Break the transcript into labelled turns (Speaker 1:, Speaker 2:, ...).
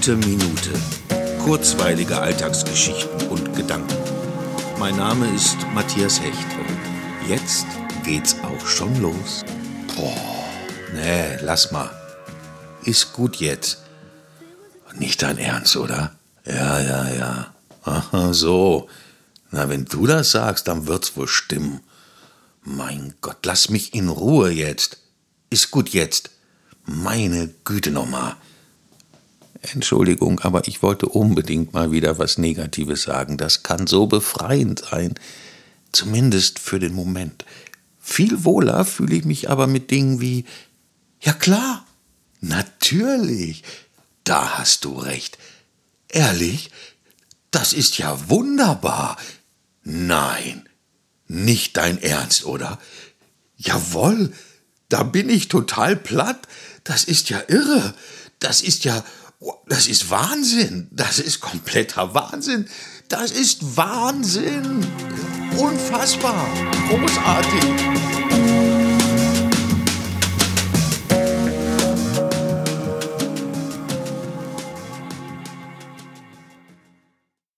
Speaker 1: Gute Minute. Kurzweilige Alltagsgeschichten und Gedanken. Mein Name ist Matthias Hecht und jetzt geht's auch schon los. Boah, nee, lass mal. Ist gut jetzt. Nicht dein Ernst, oder? Ja, ja, ja. Aha, so. Na, wenn du das sagst, dann wird's wohl stimmen. Mein Gott, lass mich in Ruhe jetzt. Ist gut jetzt. Meine Güte nochmal. Entschuldigung, aber ich wollte unbedingt mal wieder was Negatives sagen. Das kann so befreiend sein. Zumindest für den Moment. Viel wohler fühle ich mich aber mit Dingen wie, ja klar, natürlich, da hast du recht. Ehrlich, das ist ja wunderbar. Nein, nicht dein Ernst, oder? Jawohl, da bin ich total platt. Das ist ja irre. Das ist ja, das ist Wahnsinn. Das ist kompletter Wahnsinn. Das ist Wahnsinn. Unfassbar. Großartig.